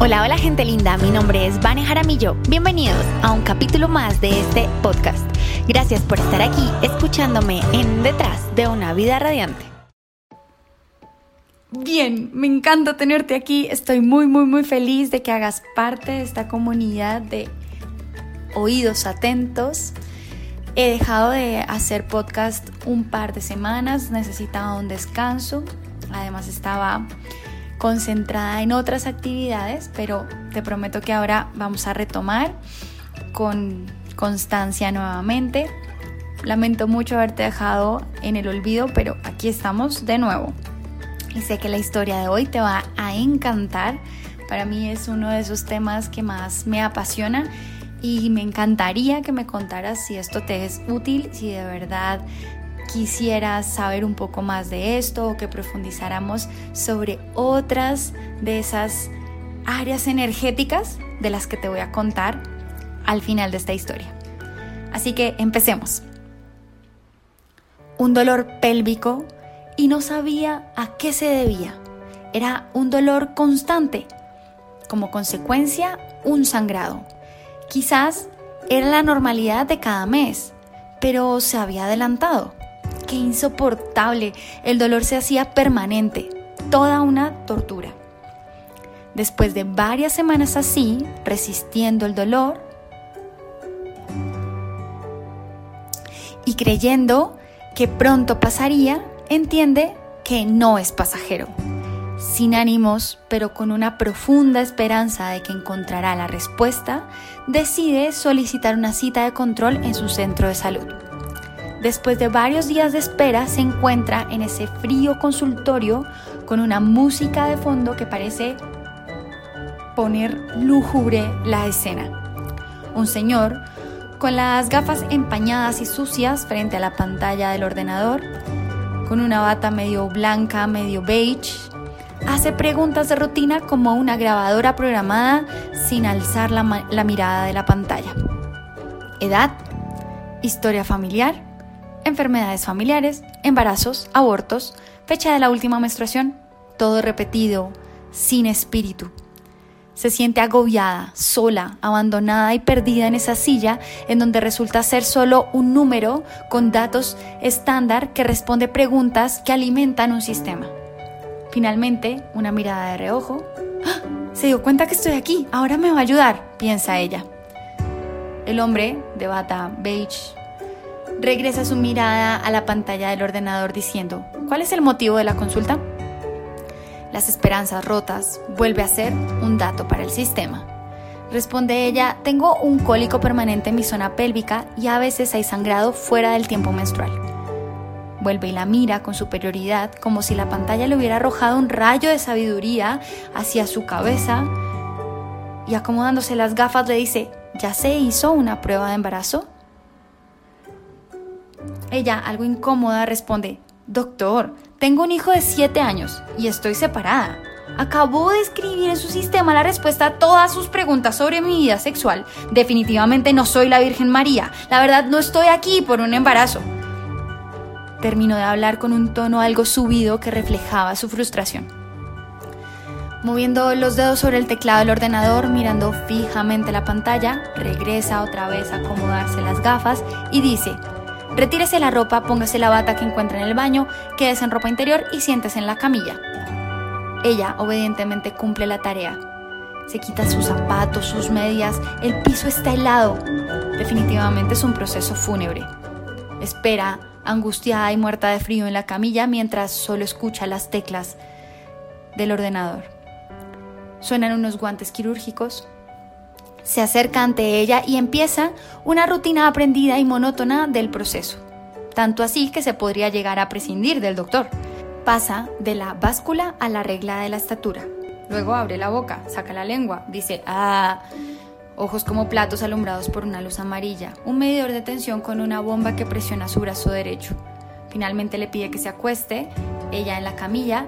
Hola, hola gente linda, mi nombre es Vane Jaramillo. Bienvenidos a un capítulo más de este podcast. Gracias por estar aquí escuchándome en Detrás de una vida radiante. Bien, me encanta tenerte aquí. Estoy muy, muy, muy feliz de que hagas parte de esta comunidad de oídos atentos. He dejado de hacer podcast un par de semanas, necesitaba un descanso. Además estaba concentrada en otras actividades, pero te prometo que ahora vamos a retomar con constancia nuevamente. Lamento mucho haberte dejado en el olvido, pero aquí estamos de nuevo. Y sé que la historia de hoy te va a encantar. Para mí es uno de esos temas que más me apasiona y me encantaría que me contaras si esto te es útil, si de verdad quisieras saber un poco más de esto o que profundizáramos sobre otras de esas áreas energéticas de las que te voy a contar al final de esta historia. Así que empecemos. Un dolor pélvico y no sabía a qué se debía. Era un dolor constante, como consecuencia un sangrado. Quizás era la normalidad de cada mes, pero se había adelantado qué insoportable. El dolor se hacía permanente, toda una tortura. Después de varias semanas así, resistiendo el dolor y creyendo que pronto pasaría, entiende que no es pasajero. Sin ánimos, pero con una profunda esperanza de que encontrará la respuesta, decide solicitar una cita de control en su centro de salud. Después de varios días de espera, se encuentra en ese frío consultorio con una música de fondo que parece poner lúgubre la escena. Un señor con las gafas empañadas y sucias frente a la pantalla del ordenador, con una bata medio blanca, medio beige, hace preguntas de rutina como una grabadora programada sin alzar la, la mirada de la pantalla. Edad, historia familiar, enfermedades familiares, embarazos, abortos, fecha de la última menstruación, todo repetido, sin espíritu. Se siente agobiada, sola, abandonada y perdida en esa silla en donde resulta ser solo un número con datos estándar que responde preguntas que alimentan un sistema. Finalmente, una mirada de reojo. ¡Ah! Se dio cuenta que estoy aquí, ahora me va a ayudar, piensa ella. El hombre, de bata beige regresa su mirada a la pantalla del ordenador diciendo, ¿cuál es el motivo de la consulta? Las esperanzas rotas vuelve a ser un dato para el sistema. Responde ella, tengo un cólico permanente en mi zona pélvica y a veces hay sangrado fuera del tiempo menstrual. Vuelve y la mira con superioridad como si la pantalla le hubiera arrojado un rayo de sabiduría hacia su cabeza y acomodándose las gafas le dice, ¿ya se hizo una prueba de embarazo? Ella, algo incómoda, responde, Doctor, tengo un hijo de 7 años y estoy separada. Acabo de escribir en su sistema la respuesta a todas sus preguntas sobre mi vida sexual. Definitivamente no soy la Virgen María. La verdad no estoy aquí por un embarazo. Terminó de hablar con un tono algo subido que reflejaba su frustración. Moviendo los dedos sobre el teclado del ordenador, mirando fijamente la pantalla, regresa otra vez a acomodarse las gafas y dice, Retírese la ropa, póngase la bata que encuentra en el baño, quédese en ropa interior y siéntese en la camilla. Ella obedientemente cumple la tarea. Se quita sus zapatos, sus medias, el piso está helado. Definitivamente es un proceso fúnebre. Espera, angustiada y muerta de frío en la camilla mientras solo escucha las teclas del ordenador. Suenan unos guantes quirúrgicos, se acerca ante ella y empieza una rutina aprendida y monótona del proceso, tanto así que se podría llegar a prescindir del doctor. Pasa de la báscula a la regla de la estatura. Luego abre la boca, saca la lengua, dice ¡ah! Ojos como platos alumbrados por una luz amarilla, un medidor de tensión con una bomba que presiona su brazo derecho. Finalmente le pide que se acueste, ella en la camilla,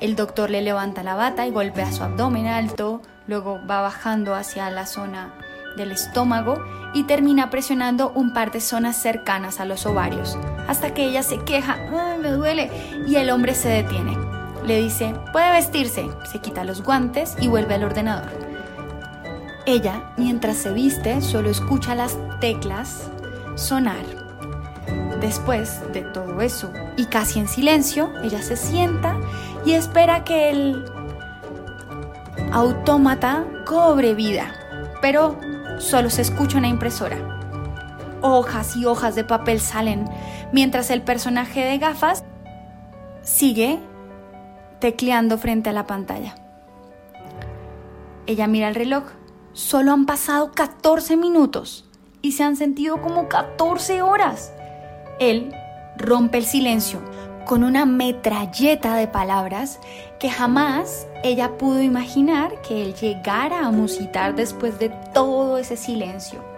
el doctor le levanta la bata y golpea su abdomen alto, luego va bajando hacia la zona del estómago y termina presionando un par de zonas cercanas a los ovarios, hasta que ella se queja, ¡ay, me duele! y el hombre se detiene. le dice, puede vestirse, se quita los guantes y vuelve al ordenador. Ella, mientras se viste, solo escucha las teclas sonar. Después de todo eso, y casi en silencio, ella se sienta y espera que el autómata cobre vida, pero solo se escucha una impresora. Hojas y hojas de papel salen mientras el personaje de gafas sigue tecleando frente a la pantalla. Ella mira el reloj. Solo han pasado 14 minutos y se han sentido como 14 horas. Él rompe el silencio con una metralleta de palabras que jamás ella pudo imaginar que él llegara a musitar después de todo ese silencio.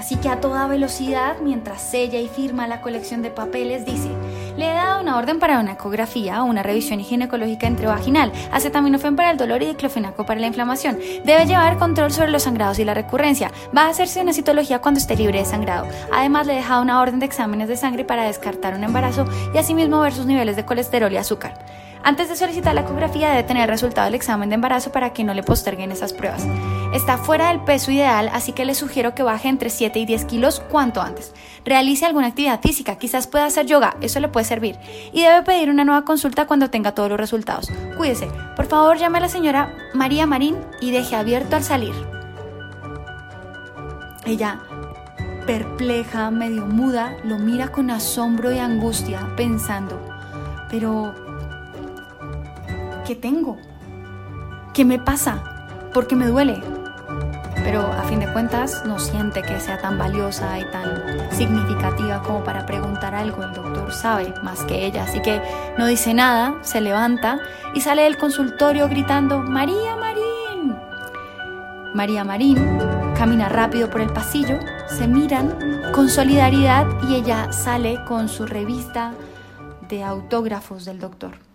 Así que a toda velocidad, mientras sella y firma la colección de papeles, dice, le he dado una orden para una ecografía o una revisión ginecológica entrevaginal, acetaminofén para el dolor y diclofenaco para la inflamación. Debe llevar control sobre los sangrados y la recurrencia. Va a hacerse una citología cuando esté libre de sangrado. Además, le he dejado una orden de exámenes de sangre para descartar un embarazo y asimismo ver sus niveles de colesterol y azúcar. Antes de solicitar la ecografía debe tener el resultado del examen de embarazo para que no le posterguen esas pruebas. Está fuera del peso ideal, así que le sugiero que baje entre 7 y 10 kilos cuanto antes. Realice alguna actividad física, quizás pueda hacer yoga, eso le puede servir. Y debe pedir una nueva consulta cuando tenga todos los resultados. Cuídese. Por favor, llame a la señora María Marín y deje abierto al salir. Ella, perpleja, medio muda, lo mira con asombro y angustia, pensando, pero ¿qué tengo? ¿Qué me pasa? ¿Por qué me duele? Pero a fin de cuentas no siente que sea tan valiosa y tan significativa como para preguntar algo. El doctor sabe más que ella, así que no dice nada, se levanta y sale del consultorio gritando, María Marín. María Marín camina rápido por el pasillo, se miran con solidaridad y ella sale con su revista de autógrafos del doctor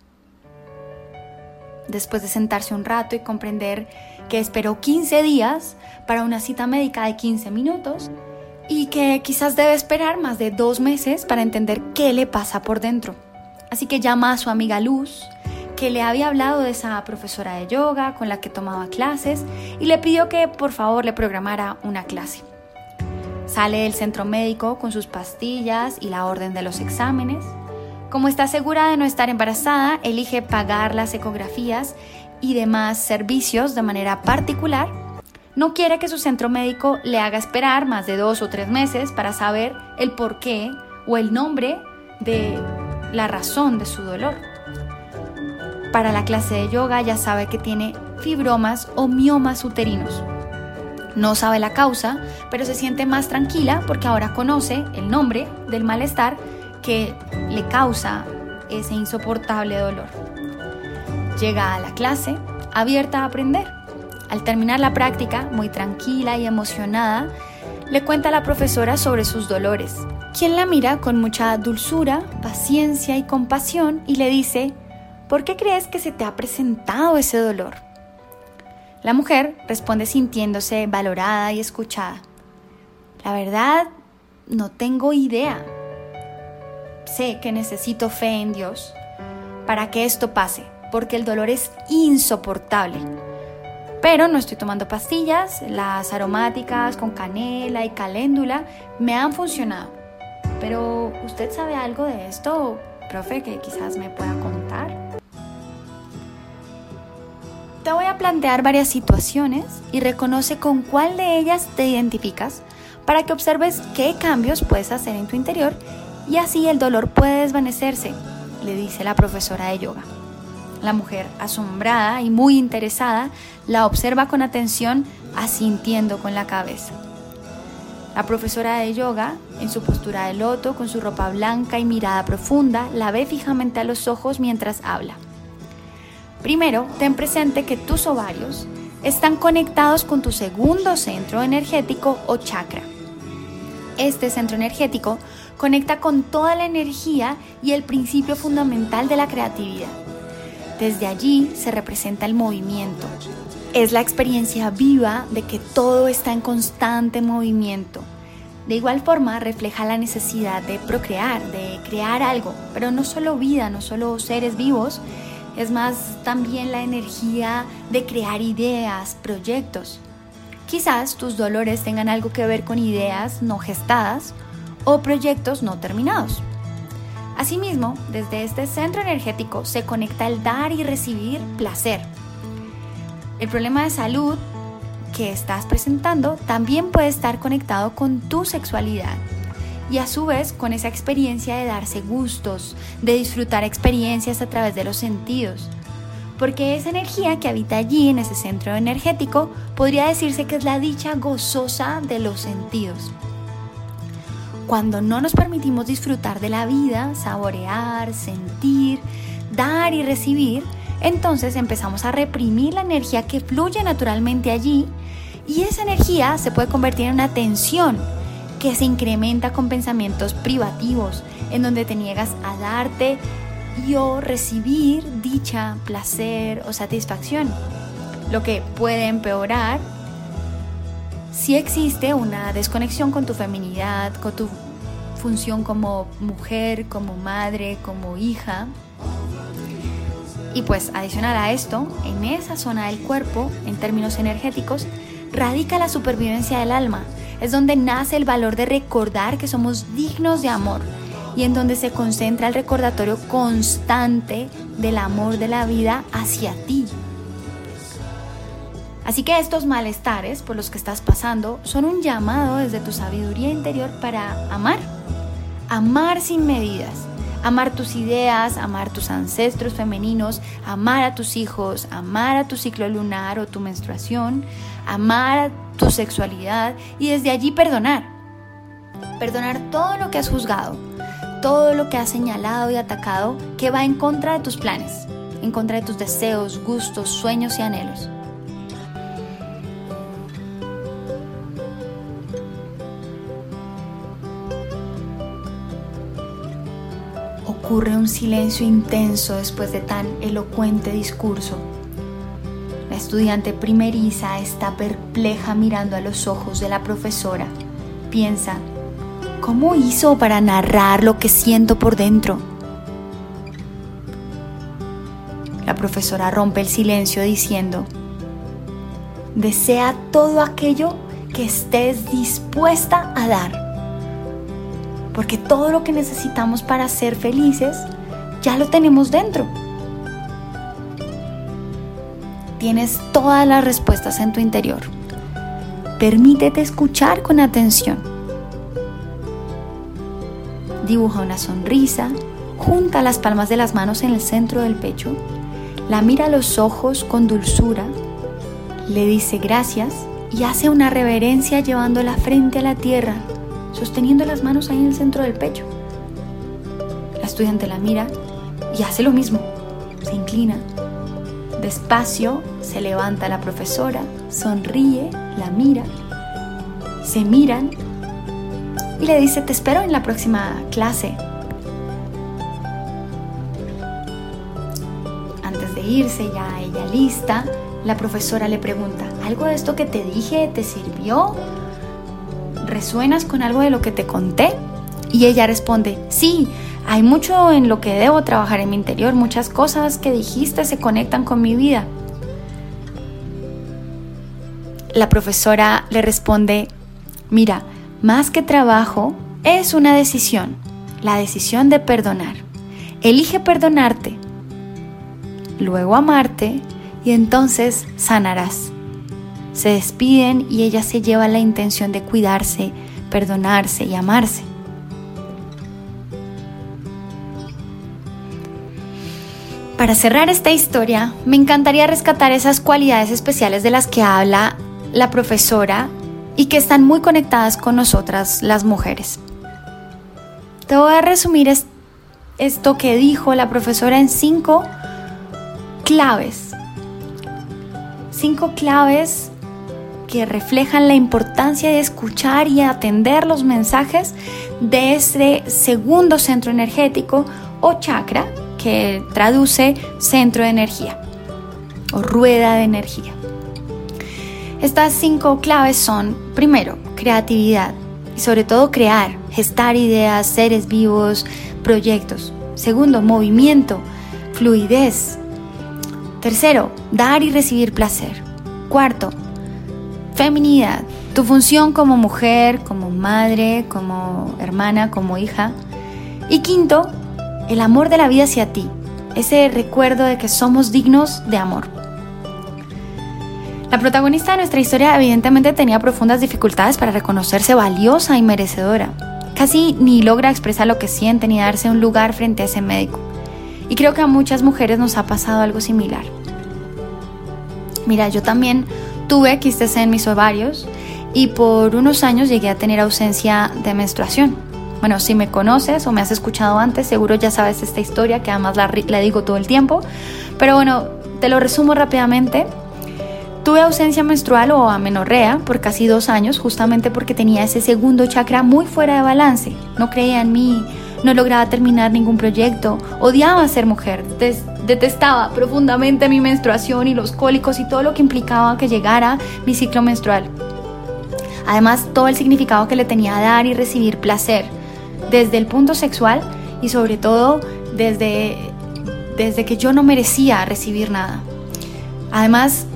después de sentarse un rato y comprender que esperó 15 días para una cita médica de 15 minutos y que quizás debe esperar más de dos meses para entender qué le pasa por dentro. Así que llama a su amiga Luz, que le había hablado de esa profesora de yoga con la que tomaba clases y le pidió que por favor le programara una clase. Sale del centro médico con sus pastillas y la orden de los exámenes como está segura de no estar embarazada, elige pagar las ecografías y demás servicios de manera particular. No quiere que su centro médico le haga esperar más de dos o tres meses para saber el porqué o el nombre de la razón de su dolor. Para la clase de yoga ya sabe que tiene fibromas o miomas uterinos. No sabe la causa, pero se siente más tranquila porque ahora conoce el nombre del malestar que le causa ese insoportable dolor. Llega a la clase abierta a aprender. Al terminar la práctica, muy tranquila y emocionada, le cuenta a la profesora sobre sus dolores, quien la mira con mucha dulzura, paciencia y compasión y le dice, ¿por qué crees que se te ha presentado ese dolor? La mujer responde sintiéndose valorada y escuchada. La verdad, no tengo idea sé que necesito fe en Dios para que esto pase, porque el dolor es insoportable. Pero no estoy tomando pastillas, las aromáticas con canela y caléndula me han funcionado. Pero ¿usted sabe algo de esto, profe, que quizás me pueda contar? Te voy a plantear varias situaciones y reconoce con cuál de ellas te identificas para que observes qué cambios puedes hacer en tu interior y así el dolor puede desvanecerse, le dice la profesora de yoga. La mujer, asombrada y muy interesada, la observa con atención, asintiendo con la cabeza. La profesora de yoga, en su postura de loto, con su ropa blanca y mirada profunda, la ve fijamente a los ojos mientras habla. Primero, ten presente que tus ovarios están conectados con tu segundo centro energético o chakra. Este centro energético conecta con toda la energía y el principio fundamental de la creatividad. Desde allí se representa el movimiento. Es la experiencia viva de que todo está en constante movimiento. De igual forma, refleja la necesidad de procrear, de crear algo, pero no solo vida, no solo seres vivos, es más también la energía de crear ideas, proyectos. Quizás tus dolores tengan algo que ver con ideas no gestadas o proyectos no terminados. Asimismo, desde este centro energético se conecta el dar y recibir placer. El problema de salud que estás presentando también puede estar conectado con tu sexualidad y a su vez con esa experiencia de darse gustos, de disfrutar experiencias a través de los sentidos. Porque esa energía que habita allí en ese centro energético podría decirse que es la dicha gozosa de los sentidos. Cuando no nos permitimos disfrutar de la vida, saborear, sentir, dar y recibir, entonces empezamos a reprimir la energía que fluye naturalmente allí y esa energía se puede convertir en una tensión que se incrementa con pensamientos privativos, en donde te niegas a darte y o recibir dicha, placer o satisfacción, lo que puede empeorar si existe una desconexión con tu feminidad, con tu función como mujer, como madre, como hija. Y pues adicional a esto, en esa zona del cuerpo, en términos energéticos, radica la supervivencia del alma. Es donde nace el valor de recordar que somos dignos de amor y en donde se concentra el recordatorio constante del amor de la vida hacia ti. Así que estos malestares por los que estás pasando son un llamado desde tu sabiduría interior para amar. Amar sin medidas amar tus ideas, amar tus ancestros femeninos, amar a tus hijos, amar a tu ciclo lunar o tu menstruación, amar tu sexualidad y desde allí perdonar. Perdonar todo lo que has juzgado, todo lo que has señalado y atacado que va en contra de tus planes, en contra de tus deseos, gustos, sueños y anhelos. Ocurre un silencio intenso después de tan elocuente discurso. La estudiante primeriza está perpleja mirando a los ojos de la profesora. Piensa, ¿cómo hizo para narrar lo que siento por dentro? La profesora rompe el silencio diciendo, desea todo aquello que estés dispuesta a dar porque todo lo que necesitamos para ser felices ya lo tenemos dentro. Tienes todas las respuestas en tu interior. Permítete escuchar con atención. Dibuja una sonrisa, junta las palmas de las manos en el centro del pecho, la mira a los ojos con dulzura, le dice gracias y hace una reverencia llevando la frente a la tierra sosteniendo las manos ahí en el centro del pecho. La estudiante la mira y hace lo mismo. Se inclina. Despacio se levanta la profesora, sonríe, la mira, se miran y le dice, te espero en la próxima clase. Antes de irse, ya ella lista, la profesora le pregunta, ¿algo de esto que te dije te sirvió? ¿Resuenas con algo de lo que te conté? Y ella responde, sí, hay mucho en lo que debo trabajar en mi interior, muchas cosas que dijiste se conectan con mi vida. La profesora le responde, mira, más que trabajo, es una decisión, la decisión de perdonar. Elige perdonarte, luego amarte y entonces sanarás. Se despiden y ella se lleva la intención de cuidarse, perdonarse y amarse. Para cerrar esta historia, me encantaría rescatar esas cualidades especiales de las que habla la profesora y que están muy conectadas con nosotras las mujeres. Te voy a resumir esto que dijo la profesora en cinco claves. Cinco claves reflejan la importancia de escuchar y atender los mensajes de este segundo centro energético o chakra, que traduce centro de energía o rueda de energía. Estas cinco claves son, primero, creatividad. y sobre todo crear, gestar ideas, seres vivos, proyectos. Segundo, movimiento, fluidez. Tercero, dar y recibir placer. Cuarto, feminidad, tu función como mujer, como madre, como hermana, como hija. Y quinto, el amor de la vida hacia ti, ese recuerdo de que somos dignos de amor. La protagonista de nuestra historia evidentemente tenía profundas dificultades para reconocerse valiosa y merecedora. Casi ni logra expresar lo que siente ni darse un lugar frente a ese médico. Y creo que a muchas mujeres nos ha pasado algo similar. Mira, yo también tuve quistes en mis ovarios y por unos años llegué a tener ausencia de menstruación. Bueno, si me conoces o me has escuchado antes, seguro ya sabes esta historia que además la, la digo todo el tiempo. Pero bueno, te lo resumo rápidamente. Tuve ausencia menstrual o amenorrea por casi dos años justamente porque tenía ese segundo chakra muy fuera de balance. No creía en mí, no lograba terminar ningún proyecto, odiaba ser mujer, detestaba profundamente mi menstruación y los cólicos y todo lo que implicaba que llegara mi ciclo menstrual. Además, todo el significado que le tenía dar y recibir placer, desde el punto sexual y sobre todo desde, desde que yo no merecía recibir nada. Además,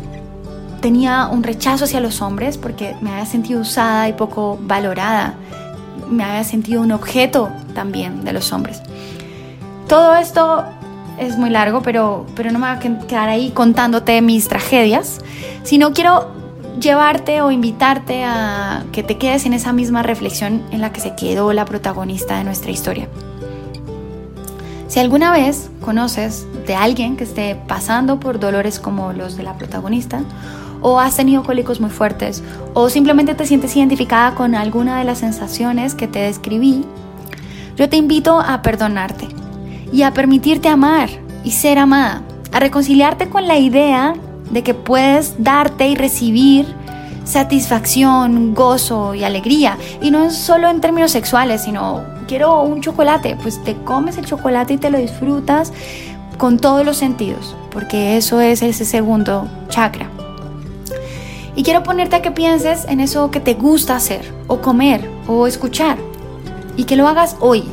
tenía un rechazo hacia los hombres porque me había sentido usada y poco valorada. Me había sentido un objeto también de los hombres. Todo esto es muy largo, pero, pero no me voy a quedar ahí contándote mis tragedias, sino quiero llevarte o invitarte a que te quedes en esa misma reflexión en la que se quedó la protagonista de nuestra historia. Si alguna vez conoces de alguien que esté pasando por dolores como los de la protagonista, o has tenido cólicos muy fuertes o simplemente te sientes identificada con alguna de las sensaciones que te describí, yo te invito a perdonarte y a permitirte amar y ser amada, a reconciliarte con la idea de que puedes darte y recibir satisfacción, gozo y alegría. Y no solo en términos sexuales, sino quiero un chocolate, pues te comes el chocolate y te lo disfrutas con todos los sentidos, porque eso es ese segundo chakra. Y quiero ponerte a que pienses en eso que te gusta hacer, o comer, o escuchar. Y que lo hagas hoy.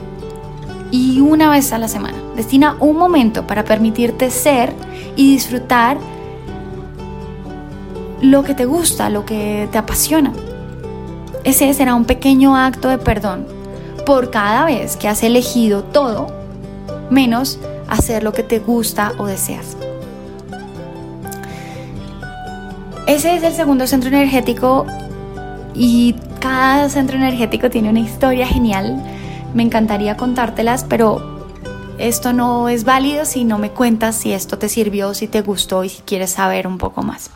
Y una vez a la semana. Destina un momento para permitirte ser y disfrutar lo que te gusta, lo que te apasiona. Ese será un pequeño acto de perdón por cada vez que has elegido todo menos hacer lo que te gusta o deseas. Ese es el segundo centro energético y cada centro energético tiene una historia genial. Me encantaría contártelas, pero esto no es válido si no me cuentas si esto te sirvió, si te gustó y si quieres saber un poco más.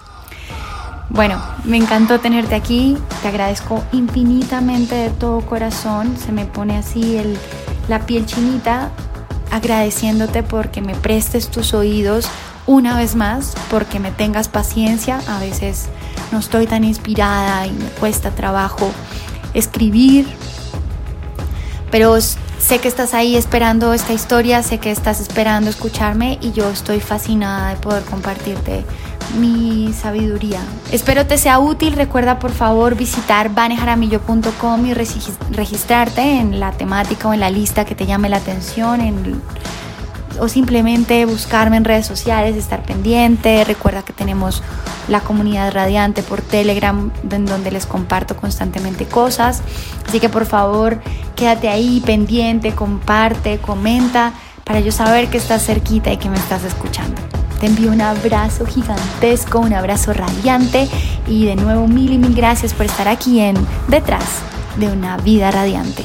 Bueno, me encantó tenerte aquí, te agradezco infinitamente de todo corazón, se me pone así la piel chinita agradeciéndote porque me prestes tus oídos una vez más porque me tengas paciencia. A veces no estoy tan inspirada y me cuesta trabajo escribir. Pero sé que estás ahí esperando esta historia, sé que estás esperando escucharme y yo estoy fascinada de poder compartirte mi sabiduría. Espero te sea útil. Recuerda por favor visitar banejaramillo.com y registrarte en la temática o en la lista que te llame la atención, en o simplemente buscarme en redes sociales, estar pendiente. Recuerda que tenemos la comunidad radiante por Telegram, en donde les comparto constantemente cosas. Así que por favor, quédate ahí pendiente, comparte, comenta, para yo saber que estás cerquita y que me estás escuchando. Te envío un abrazo gigantesco, un abrazo radiante y de nuevo mil y mil gracias por estar aquí en Detrás de una vida radiante.